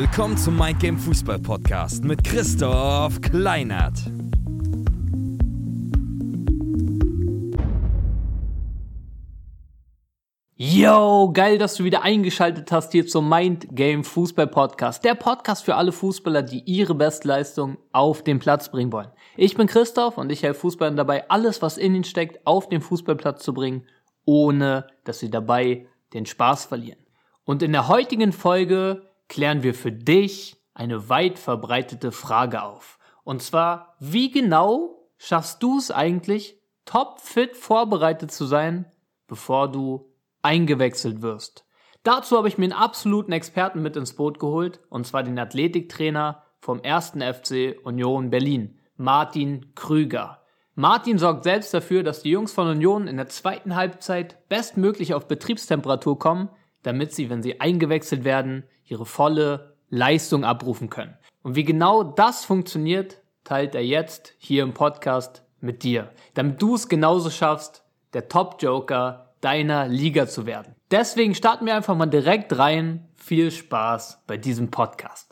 Willkommen zum Mind Game Fußball Podcast mit Christoph Kleinert. Yo, geil, dass du wieder eingeschaltet hast hier zum Mind Game Fußball Podcast. Der Podcast für alle Fußballer, die ihre Bestleistung auf den Platz bringen wollen. Ich bin Christoph und ich helfe Fußballern dabei, alles, was in ihnen steckt, auf den Fußballplatz zu bringen, ohne dass sie dabei den Spaß verlieren. Und in der heutigen Folge klären wir für dich eine weit verbreitete Frage auf. Und zwar, wie genau schaffst du es eigentlich, topfit vorbereitet zu sein, bevor du eingewechselt wirst? Dazu habe ich mir einen absoluten Experten mit ins Boot geholt, und zwar den Athletiktrainer vom 1. FC Union Berlin, Martin Krüger. Martin sorgt selbst dafür, dass die Jungs von Union in der zweiten Halbzeit bestmöglich auf Betriebstemperatur kommen, damit sie, wenn sie eingewechselt werden, ihre volle Leistung abrufen können. Und wie genau das funktioniert, teilt er jetzt hier im Podcast mit dir, damit du es genauso schaffst, der Top-Joker deiner Liga zu werden. Deswegen starten wir einfach mal direkt rein. Viel Spaß bei diesem Podcast.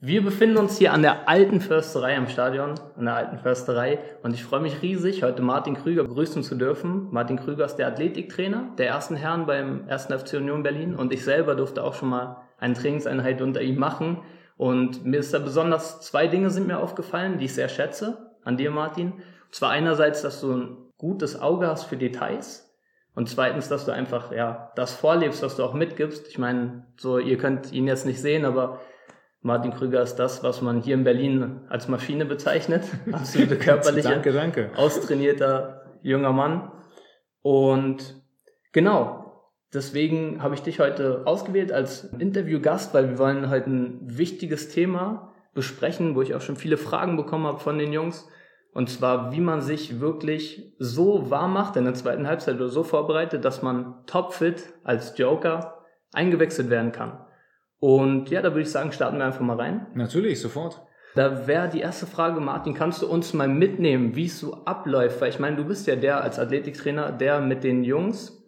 Wir befinden uns hier an der alten Försterei am Stadion, an der alten Försterei. Und ich freue mich riesig, heute Martin Krüger begrüßen zu dürfen. Martin Krüger ist der Athletiktrainer der ersten Herren beim 1. FC Union Berlin. Und ich selber durfte auch schon mal eine Trainingseinheit unter ihm machen. Und mir ist da besonders zwei Dinge sind mir aufgefallen, die ich sehr schätze an dir, Martin. Und zwar einerseits, dass du ein gutes Auge hast für Details. Und zweitens, dass du einfach, ja, das vorlebst, was du auch mitgibst. Ich meine, so, ihr könnt ihn jetzt nicht sehen, aber Martin Krüger ist das, was man hier in Berlin als Maschine bezeichnet. Absolute körperliche, danke, danke. austrainierter junger Mann. Und genau, deswegen habe ich dich heute ausgewählt als Interviewgast, weil wir wollen heute ein wichtiges Thema besprechen, wo ich auch schon viele Fragen bekommen habe von den Jungs. Und zwar, wie man sich wirklich so warm macht in der zweiten Halbzeit oder so vorbereitet, dass man topfit als Joker eingewechselt werden kann. Und ja, da würde ich sagen, starten wir einfach mal rein. Natürlich, sofort. Da wäre die erste Frage, Martin, kannst du uns mal mitnehmen, wie es so abläuft? Weil ich meine, du bist ja der als Athletiktrainer, der mit den Jungs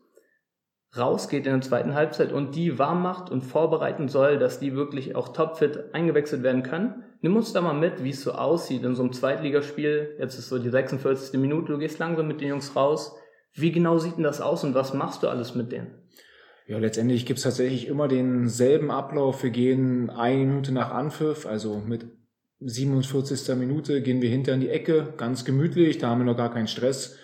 rausgeht in der zweiten Halbzeit und die warm macht und vorbereiten soll, dass die wirklich auch topfit eingewechselt werden können. Nimm uns da mal mit, wie es so aussieht in so einem Zweitligaspiel. Jetzt ist so die 46. Minute, du gehst langsam mit den Jungs raus. Wie genau sieht denn das aus und was machst du alles mit denen? Ja, letztendlich gibt's tatsächlich immer denselben Ablauf. Wir gehen eine Minute nach Anpfiff, also mit 47. Minute gehen wir hinter in die Ecke, ganz gemütlich, da haben wir noch gar keinen Stress.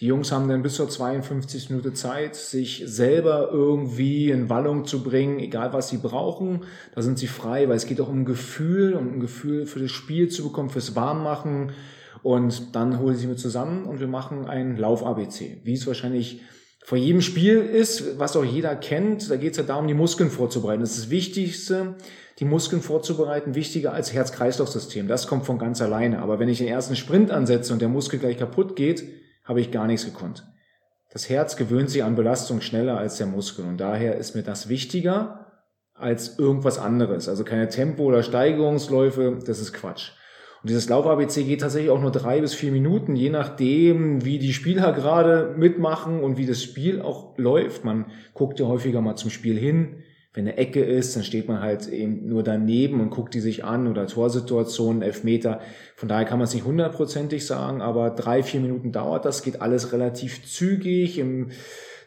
Die Jungs haben dann bis zur 52. Minute Zeit, sich selber irgendwie in Wallung zu bringen, egal was sie brauchen. Da sind sie frei, weil es geht auch um Gefühl, um ein Gefühl für das Spiel zu bekommen, fürs Warmmachen. Und dann holen sie mir zusammen und wir machen ein Lauf-ABC, wie es wahrscheinlich vor jedem Spiel ist, was auch jeder kennt, da geht es ja darum, die Muskeln vorzubereiten. Das ist das Wichtigste, die Muskeln vorzubereiten, wichtiger als Herz-Kreislauf-System. Das kommt von ganz alleine. Aber wenn ich den ersten Sprint ansetze und der Muskel gleich kaputt geht, habe ich gar nichts gekonnt. Das Herz gewöhnt sich an Belastung schneller als der Muskel und daher ist mir das wichtiger als irgendwas anderes. Also keine Tempo- oder Steigerungsläufe, das ist Quatsch. Und dieses Lauf-ABC geht tatsächlich auch nur drei bis vier Minuten, je nachdem, wie die Spieler gerade mitmachen und wie das Spiel auch läuft. Man guckt ja häufiger mal zum Spiel hin. Wenn eine Ecke ist, dann steht man halt eben nur daneben und guckt die sich an oder Torsituationen, Elfmeter. Von daher kann man es nicht hundertprozentig sagen, aber drei, vier Minuten dauert das, geht alles relativ zügig im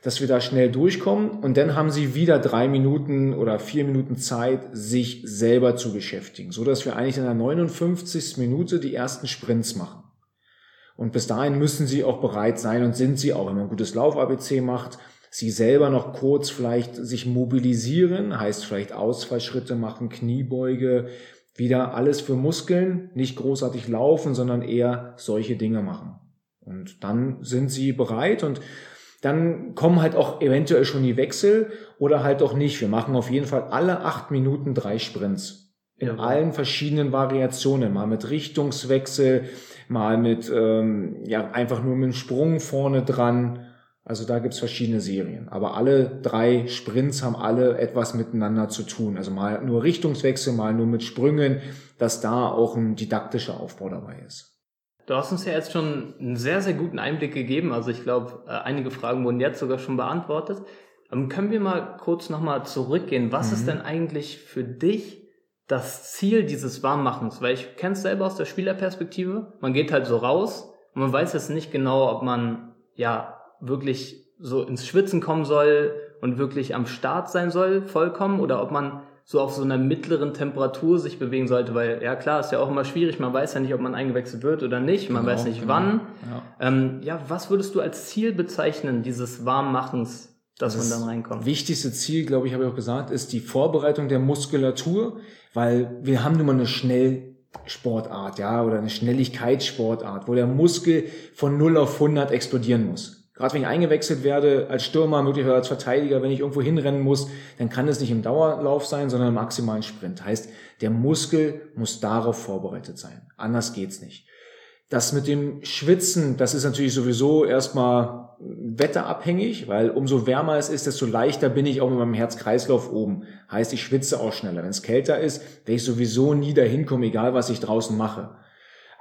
dass wir da schnell durchkommen und dann haben sie wieder drei Minuten oder vier Minuten Zeit, sich selber zu beschäftigen, so dass wir eigentlich in der 59. Minute die ersten Sprints machen. Und bis dahin müssen sie auch bereit sein und sind sie auch, wenn man ein gutes Lauf-ABC macht, sie selber noch kurz vielleicht sich mobilisieren, heißt vielleicht Ausfallschritte machen, Kniebeuge, wieder alles für Muskeln, nicht großartig laufen, sondern eher solche Dinge machen. Und dann sind sie bereit und dann kommen halt auch eventuell schon die Wechsel oder halt auch nicht. Wir machen auf jeden Fall alle acht Minuten drei Sprints. In ja. allen verschiedenen Variationen. Mal mit Richtungswechsel, mal mit, ähm, ja, einfach nur mit einem Sprung vorne dran. Also da gibt's verschiedene Serien. Aber alle drei Sprints haben alle etwas miteinander zu tun. Also mal nur Richtungswechsel, mal nur mit Sprüngen, dass da auch ein didaktischer Aufbau dabei ist. Du hast uns ja jetzt schon einen sehr, sehr guten Einblick gegeben. Also ich glaube, äh, einige Fragen wurden jetzt sogar schon beantwortet. Ähm, können wir mal kurz nochmal zurückgehen? Was mhm. ist denn eigentlich für dich das Ziel dieses Warmmachens? Weil ich kenne es selber aus der Spielerperspektive. Man geht halt so raus und man weiß jetzt nicht genau, ob man ja wirklich so ins Schwitzen kommen soll und wirklich am Start sein soll, vollkommen, oder ob man so auf so einer mittleren Temperatur sich bewegen sollte, weil ja klar, ist ja auch immer schwierig, man weiß ja nicht, ob man eingewechselt wird oder nicht, man genau, weiß nicht genau. wann. Ja. Ähm, ja, was würdest du als Ziel bezeichnen, dieses Warmmachens, dass das man dann reinkommt? Wichtigste Ziel, glaube ich, habe ich auch gesagt, ist die Vorbereitung der Muskulatur, weil wir haben nun mal eine Schnellsportart, ja, oder eine Schnelligkeitssportart, wo der Muskel von 0 auf 100 explodieren muss. Gerade wenn ich eingewechselt werde als Stürmer, möglicherweise als Verteidiger, wenn ich irgendwo hinrennen muss, dann kann es nicht im Dauerlauf sein, sondern im maximalen Sprint. Heißt, der Muskel muss darauf vorbereitet sein. Anders geht's nicht. Das mit dem Schwitzen, das ist natürlich sowieso erstmal wetterabhängig, weil umso wärmer es ist, desto leichter bin ich auch mit meinem Herz-Kreislauf oben. Heißt, ich schwitze auch schneller. Wenn es kälter ist, werde ich sowieso nie dahin kommen, egal was ich draußen mache.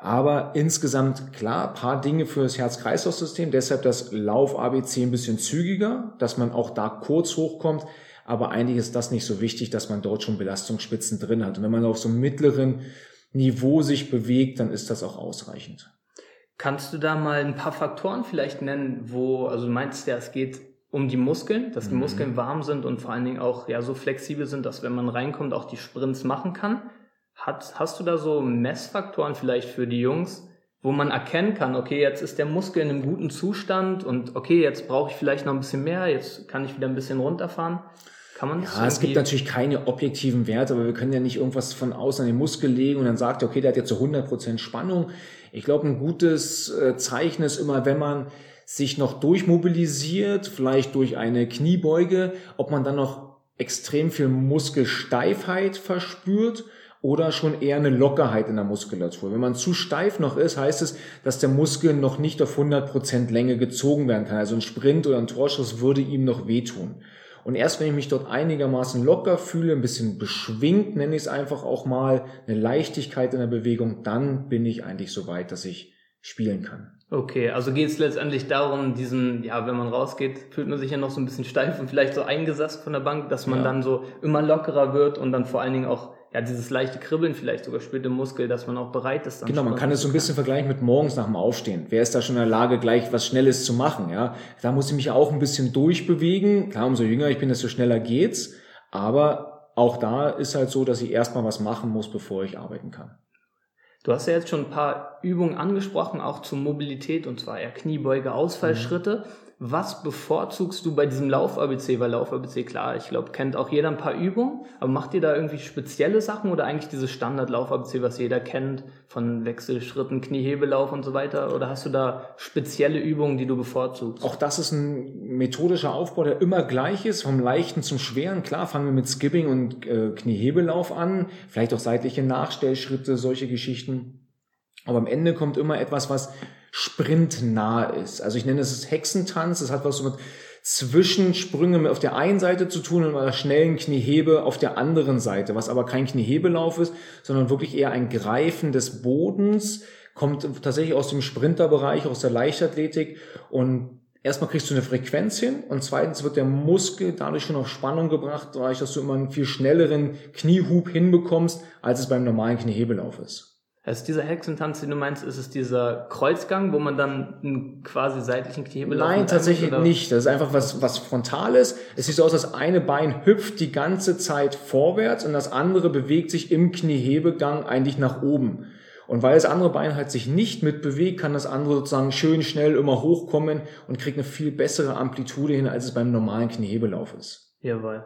Aber insgesamt klar, paar Dinge für das Herz-Kreislauf-System. Deshalb das Lauf-ABC ein bisschen zügiger, dass man auch da kurz hochkommt. Aber eigentlich ist das nicht so wichtig, dass man dort schon Belastungsspitzen drin hat. Und wenn man auf so einem mittleren Niveau sich bewegt, dann ist das auch ausreichend. Kannst du da mal ein paar Faktoren vielleicht nennen, wo, also du meinst ja, es geht um die Muskeln, dass die mhm. Muskeln warm sind und vor allen Dingen auch ja so flexibel sind, dass wenn man reinkommt, auch die Sprints machen kann. Hat, hast du da so Messfaktoren vielleicht für die Jungs, wo man erkennen kann, okay, jetzt ist der Muskel in einem guten Zustand und okay, jetzt brauche ich vielleicht noch ein bisschen mehr, jetzt kann ich wieder ein bisschen runterfahren? Kann man das ja, es gibt natürlich keine objektiven Werte, aber wir können ja nicht irgendwas von außen an den Muskel legen und dann sagt er, okay, der hat jetzt so 100% Spannung. Ich glaube, ein gutes äh, Zeichen ist immer, wenn man sich noch durchmobilisiert, vielleicht durch eine Kniebeuge, ob man dann noch extrem viel Muskelsteifheit verspürt oder schon eher eine Lockerheit in der Muskulatur. Wenn man zu steif noch ist, heißt es, dass der Muskel noch nicht auf 100% Länge gezogen werden kann. Also ein Sprint oder ein Torschuss würde ihm noch wehtun. Und erst wenn ich mich dort einigermaßen locker fühle, ein bisschen beschwingt, nenne ich es einfach auch mal, eine Leichtigkeit in der Bewegung, dann bin ich eigentlich so weit, dass ich spielen kann. Okay, also geht es letztendlich darum, diesen, ja, wenn man rausgeht, fühlt man sich ja noch so ein bisschen steif und vielleicht so eingesetzt von der Bank, dass man ja. dann so immer lockerer wird und dann vor allen Dingen auch ja, dieses leichte Kribbeln vielleicht sogar spürt im Muskel, dass man auch bereit ist. Dann genau, man kann es so ein bisschen vergleichen mit morgens nach dem Aufstehen. Wer ist da schon in der Lage, gleich was Schnelles zu machen? Ja, da muss ich mich auch ein bisschen durchbewegen. Klar, umso jünger ich bin, desto schneller geht's. Aber auch da ist halt so, dass ich erstmal was machen muss, bevor ich arbeiten kann. Du hast ja jetzt schon ein paar Übungen angesprochen, auch zur Mobilität, und zwar eher Kniebeuge, Ausfallschritte. Mhm. Was bevorzugst du bei diesem Lauf-ABC? Weil Lauf-ABC, klar, ich glaube, kennt auch jeder ein paar Übungen, aber macht ihr da irgendwie spezielle Sachen oder eigentlich dieses Standard-Lauf-ABC, was jeder kennt, von Wechselschritten, Kniehebellauf und so weiter? Oder hast du da spezielle Übungen, die du bevorzugst? Auch das ist ein methodischer Aufbau, der immer gleich ist, vom Leichten zum Schweren. Klar, fangen wir mit Skipping und äh, Kniehebelauf an, vielleicht auch seitliche Nachstellschritte, solche Geschichten. Aber am Ende kommt immer etwas, was sprintnah ist. Also ich nenne es Hexentanz. Das hat was so mit Zwischensprünge auf der einen Seite zu tun und einer schnellen Kniehebe auf der anderen Seite, was aber kein Kniehebelauf ist, sondern wirklich eher ein Greifen des Bodens, kommt tatsächlich aus dem Sprinterbereich, aus der Leichtathletik und erstmal kriegst du eine Frequenz hin und zweitens wird der Muskel dadurch schon auf Spannung gebracht, dadurch, dass du immer einen viel schnelleren Kniehub hinbekommst, als es beim normalen Kniehebelauf ist. Also dieser Hexentanz, den du meinst, ist es dieser Kreuzgang, wo man dann einen quasi seitlichen Kniehebel Nein, tatsächlich oder? nicht. Das ist einfach was, was Frontales. Es sieht so aus, dass eine Bein hüpft die ganze Zeit vorwärts und das andere bewegt sich im Kniehebegang eigentlich nach oben. Und weil das andere Bein halt sich nicht mitbewegt, kann das andere sozusagen schön schnell immer hochkommen und kriegt eine viel bessere Amplitude hin, als es beim normalen Kniehebelauf ist. Jawohl.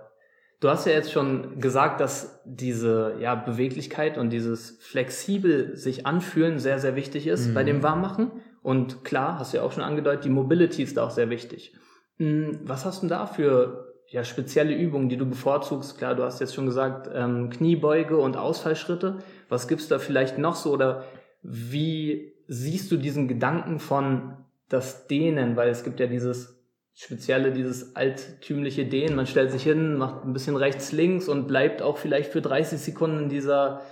Du hast ja jetzt schon gesagt, dass diese ja, Beweglichkeit und dieses flexibel sich anfühlen sehr, sehr wichtig ist mhm. bei dem Warmmachen. Und klar, hast du ja auch schon angedeutet, die Mobility ist da auch sehr wichtig. Hm, was hast du da für ja, spezielle Übungen, die du bevorzugst? Klar, du hast jetzt schon gesagt, ähm, Kniebeuge und Ausfallschritte. Was gibt's da vielleicht noch so? Oder wie siehst du diesen Gedanken von das Dehnen? Weil es gibt ja dieses Spezielle, dieses alttümliche Dehnen. Man stellt sich hin, macht ein bisschen rechts, links und bleibt auch vielleicht für 30 Sekunden in dieser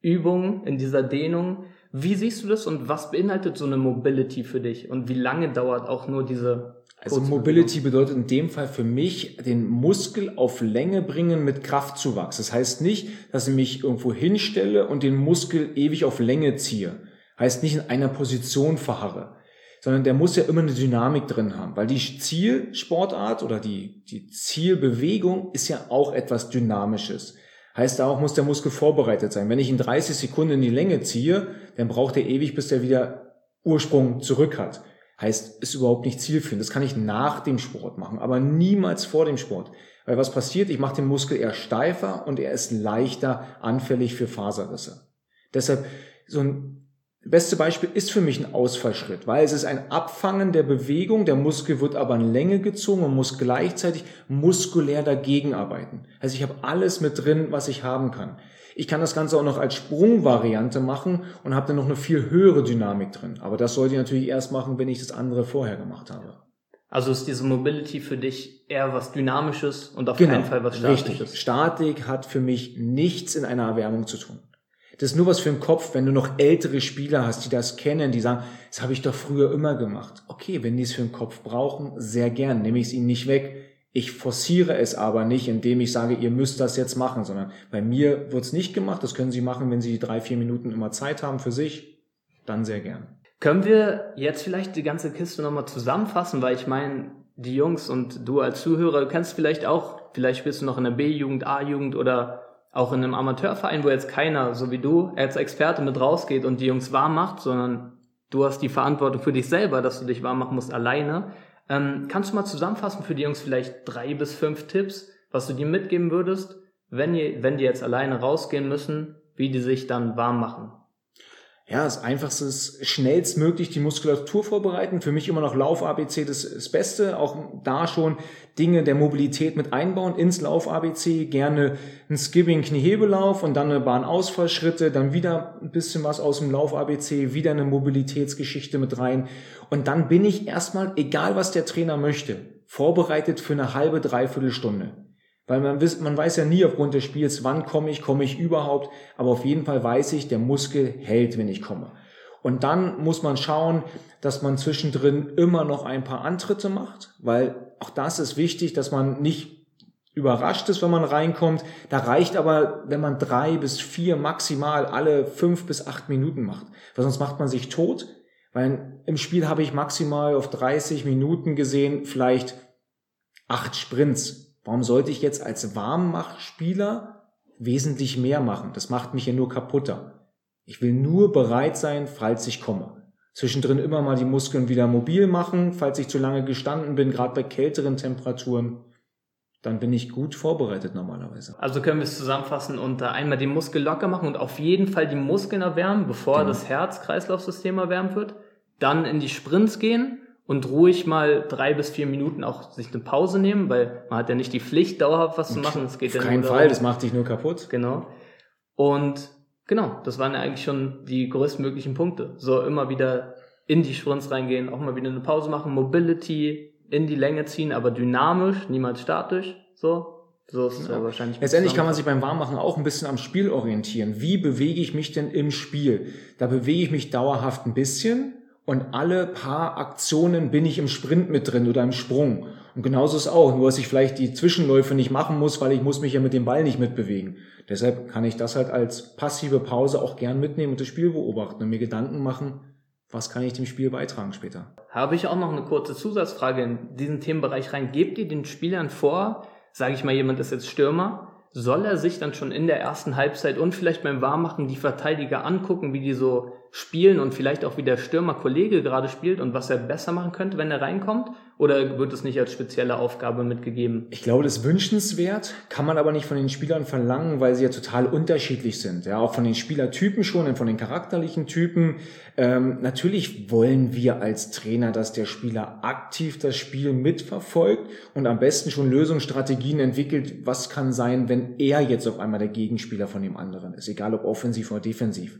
Übung, in dieser Dehnung. Wie siehst du das und was beinhaltet so eine Mobility für dich und wie lange dauert auch nur diese also Mobility bedeutet in dem Fall für mich den Muskel auf Länge bringen mit Kraftzuwachs. Das heißt nicht, dass ich mich irgendwo hinstelle und den Muskel ewig auf Länge ziehe. Heißt nicht in einer Position verharre, sondern der muss ja immer eine Dynamik drin haben, weil die Zielsportart oder die, die Zielbewegung ist ja auch etwas Dynamisches. Heißt auch, muss der Muskel vorbereitet sein. Wenn ich in 30 Sekunden in die Länge ziehe, dann braucht er ewig, bis der wieder Ursprung zurück hat. Heißt, ist überhaupt nicht zielführend. Das kann ich nach dem Sport machen, aber niemals vor dem Sport. Weil was passiert? Ich mache den Muskel eher steifer und er ist leichter anfällig für Faserrisse. Deshalb, so ein beste Beispiel ist für mich ein Ausfallschritt, weil es ist ein Abfangen der Bewegung, der Muskel wird aber in Länge gezogen und muss gleichzeitig muskulär dagegen arbeiten. Also ich habe alles mit drin, was ich haben kann. Ich kann das Ganze auch noch als Sprungvariante machen und habe dann noch eine viel höhere Dynamik drin. Aber das sollte ich natürlich erst machen, wenn ich das andere vorher gemacht habe. Also ist diese Mobility für dich eher was Dynamisches und auf genau, keinen Fall was Statisches? Richtig. Statik hat für mich nichts in einer Erwärmung zu tun. Das ist nur was für den Kopf, wenn du noch ältere Spieler hast, die das kennen, die sagen, das habe ich doch früher immer gemacht. Okay, wenn die es für den Kopf brauchen, sehr gern, nehme ich es ihnen nicht weg. Ich forciere es aber nicht, indem ich sage, ihr müsst das jetzt machen, sondern bei mir wird es nicht gemacht. Das können Sie machen, wenn Sie drei, vier Minuten immer Zeit haben für sich, dann sehr gern. Können wir jetzt vielleicht die ganze Kiste nochmal zusammenfassen, weil ich meine, die Jungs und du als Zuhörer kennst vielleicht auch, vielleicht bist du noch in der B-Jugend, A-Jugend oder auch in einem Amateurverein, wo jetzt keiner, so wie du, als Experte mit rausgeht und die Jungs warm macht, sondern du hast die Verantwortung für dich selber, dass du dich warm machen musst alleine. Ähm, kannst du mal zusammenfassen für die Jungs vielleicht drei bis fünf Tipps, was du dir mitgeben würdest, wenn, die, wenn die jetzt alleine rausgehen müssen, wie die sich dann warm machen? Ja, das Einfachste ist schnellstmöglich die Muskulatur vorbereiten. Für mich immer noch Lauf-ABC das, das Beste. Auch da schon Dinge der Mobilität mit einbauen ins Lauf-ABC. Gerne ein Skipping, Kniehebellauf und dann eine Bahnausfallschritte, dann wieder ein bisschen was aus dem Lauf-ABC, wieder eine Mobilitätsgeschichte mit rein. Und dann bin ich erstmal, egal was der Trainer möchte, vorbereitet für eine halbe, dreiviertel Stunde. Weil man, man weiß ja nie aufgrund des Spiels, wann komme ich, komme ich überhaupt. Aber auf jeden Fall weiß ich, der Muskel hält, wenn ich komme. Und dann muss man schauen, dass man zwischendrin immer noch ein paar Antritte macht, weil auch das ist wichtig, dass man nicht überrascht ist, wenn man reinkommt. Da reicht aber, wenn man drei bis vier maximal alle fünf bis acht Minuten macht. Weil sonst macht man sich tot. Weil im Spiel habe ich maximal auf 30 Minuten gesehen, vielleicht acht Sprints. Warum sollte ich jetzt als Warmmachspieler wesentlich mehr machen? Das macht mich ja nur kaputter. Ich will nur bereit sein, falls ich komme. Zwischendrin immer mal die Muskeln wieder mobil machen, falls ich zu lange gestanden bin, gerade bei kälteren Temperaturen. Dann bin ich gut vorbereitet normalerweise. Also können wir es zusammenfassen und einmal die Muskeln locker machen und auf jeden Fall die Muskeln erwärmen, bevor genau. das Herz-Kreislauf-System erwärmt wird. Dann in die Sprints gehen und ruhig mal drei bis vier Minuten auch sich eine Pause nehmen, weil man hat ja nicht die Pflicht, dauerhaft was zu machen. Das geht Auf ja keinen Fall, das macht dich nur kaputt. Genau. Und genau, das waren ja eigentlich schon die größtmöglichen Punkte. So immer wieder in die Sprints reingehen, auch mal wieder eine Pause machen, Mobility in die Länge ziehen, aber dynamisch, niemals statisch. So, so ist es ja. wahrscheinlich. Letztendlich kann man sich beim Warmmachen auch ein bisschen am Spiel orientieren. Wie bewege ich mich denn im Spiel? Da bewege ich mich dauerhaft ein bisschen und alle paar Aktionen bin ich im Sprint mit drin oder im Sprung. Und genauso ist auch, nur dass ich vielleicht die Zwischenläufe nicht machen muss, weil ich muss mich ja mit dem Ball nicht mitbewegen. Deshalb kann ich das halt als passive Pause auch gern mitnehmen und das Spiel beobachten und mir Gedanken machen, was kann ich dem Spiel beitragen später. Habe ich auch noch eine kurze Zusatzfrage in diesen Themenbereich rein. Gebt ihr den Spielern vor, sage ich mal, jemand ist jetzt Stürmer, soll er sich dann schon in der ersten Halbzeit und vielleicht beim Warmmachen die Verteidiger angucken, wie die so spielen und vielleicht auch wie der Stürmerkollege gerade spielt und was er besser machen könnte, wenn er reinkommt? Oder wird es nicht als spezielle Aufgabe mitgegeben? Ich glaube, das ist wünschenswert, kann man aber nicht von den Spielern verlangen, weil sie ja total unterschiedlich sind. Ja, auch von den Spielertypen schon und von den charakterlichen Typen. Ähm, natürlich wollen wir als Trainer, dass der Spieler aktiv das Spiel mitverfolgt und am besten schon Lösungsstrategien entwickelt. Was kann sein, wenn er jetzt auf einmal der Gegenspieler von dem anderen ist, egal ob offensiv oder defensiv.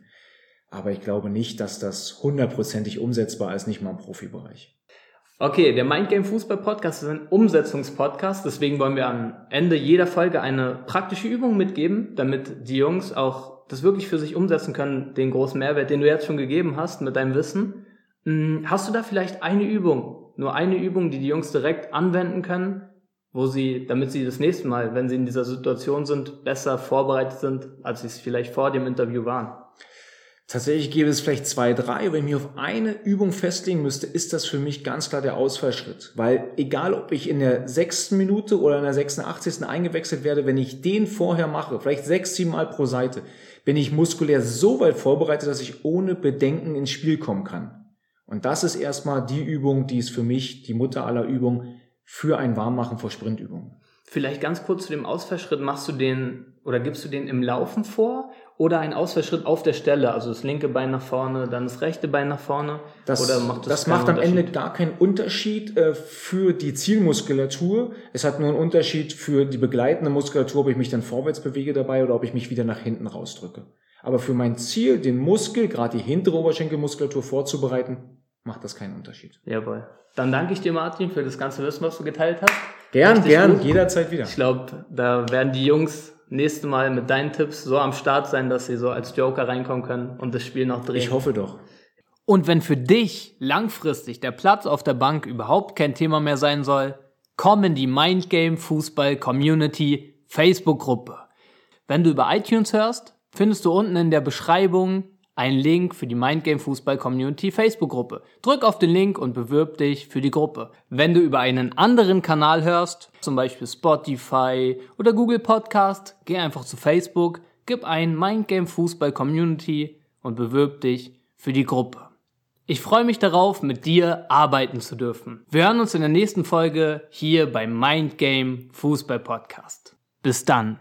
Aber ich glaube nicht, dass das hundertprozentig umsetzbar ist, nicht mal im Profibereich. Okay, der Mindgame Fußball Podcast ist ein Umsetzungspodcast, deswegen wollen wir am Ende jeder Folge eine praktische Übung mitgeben, damit die Jungs auch das wirklich für sich umsetzen können, den großen Mehrwert, den du jetzt schon gegeben hast mit deinem Wissen. Hm, hast du da vielleicht eine Übung, nur eine Übung, die die Jungs direkt anwenden können, wo sie, damit sie das nächste Mal, wenn sie in dieser Situation sind, besser vorbereitet sind, als sie es vielleicht vor dem Interview waren? Tatsächlich gäbe es vielleicht zwei, drei. Wenn ich mich auf eine Übung festlegen müsste, ist das für mich ganz klar der Ausfallschritt. Weil egal, ob ich in der sechsten Minute oder in der 86. eingewechselt werde, wenn ich den vorher mache, vielleicht sechs, sieben Mal pro Seite, bin ich muskulär so weit vorbereitet, dass ich ohne Bedenken ins Spiel kommen kann. Und das ist erstmal die Übung, die ist für mich die Mutter aller Übungen für ein Warmmachen vor Sprintübungen. Vielleicht ganz kurz zu dem Ausfallschritt. Machst du den oder gibst du den im Laufen vor oder ein Ausfallschritt auf der Stelle? Also das linke Bein nach vorne, dann das rechte Bein nach vorne? Das, oder macht das, das macht am Ende gar keinen Unterschied äh, für die Zielmuskulatur. Es hat nur einen Unterschied für die begleitende Muskulatur, ob ich mich dann vorwärts bewege dabei oder ob ich mich wieder nach hinten rausdrücke. Aber für mein Ziel, den Muskel, gerade die hintere Oberschenkelmuskulatur vorzubereiten, macht das keinen Unterschied. Jawohl. Dann danke ich dir, Martin, für das ganze Wissen, was du geteilt hast. Gern, Richtig gern, gut. jederzeit wieder. Ich glaube, da werden die Jungs nächste Mal mit deinen Tipps so am Start sein, dass sie so als Joker reinkommen können und das Spiel noch drehen. Ich hoffe doch. Und wenn für dich langfristig der Platz auf der Bank überhaupt kein Thema mehr sein soll, komm in die Mindgame Fußball Community Facebook Gruppe. Wenn du über iTunes hörst, findest du unten in der Beschreibung einen Link für die Mindgame Fußball Community Facebook Gruppe. Drück auf den Link und bewirb dich für die Gruppe. Wenn du über einen anderen Kanal hörst, zum Beispiel Spotify oder Google Podcast, geh einfach zu Facebook, gib ein Mindgame Fußball Community und bewirb dich für die Gruppe. Ich freue mich darauf, mit dir arbeiten zu dürfen. Wir hören uns in der nächsten Folge hier beim Mindgame Fußball Podcast. Bis dann.